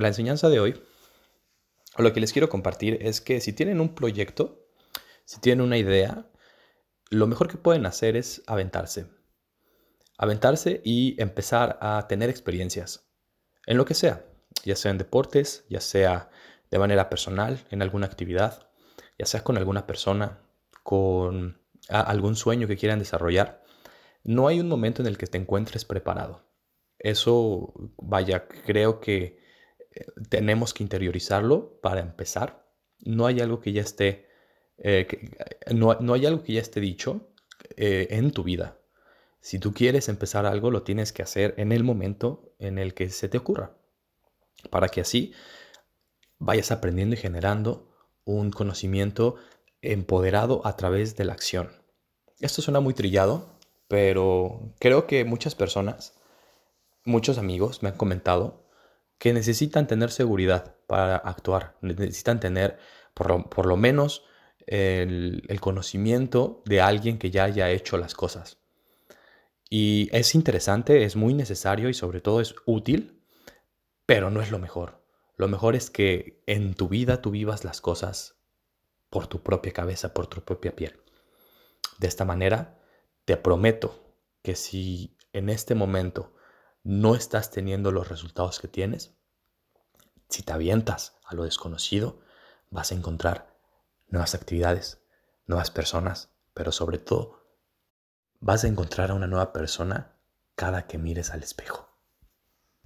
la enseñanza de hoy, lo que les quiero compartir es que si tienen un proyecto, si tienen una idea, lo mejor que pueden hacer es aventarse. Aventarse y empezar a tener experiencias en lo que sea, ya sea en deportes, ya sea de manera personal, en alguna actividad, ya sea con alguna persona, con algún sueño que quieran desarrollar. No hay un momento en el que te encuentres preparado. Eso, vaya, creo que tenemos que interiorizarlo para empezar. No hay algo que ya esté, eh, eh, no, hay algo que ya esté dicho en tu vida. Si tú quieres empezar algo, lo tienes que hacer en el momento en el que se te ocurra, para que así vayas aprendiendo y generando un conocimiento empoderado a través de la acción. Esto suena muy trillado, pero creo que muchas personas, muchos amigos me han comentado que necesitan tener seguridad para actuar, necesitan tener por lo, menos el, el, conocimiento de alguien que ya haya hecho las cosas. Y es interesante, es muy necesario y sobre todo es útil, pero no es lo mejor. Lo mejor es que en tu vida tú vivas las cosas por tu propia cabeza, por tu propia piel. De esta manera, te prometo que si en este momento no estás teniendo los resultados que tienes, si te avientas a lo desconocido, vas a encontrar nuevas actividades, nuevas personas, pero sobre todo vas a encontrar a una nueva persona cada que mires al espejo.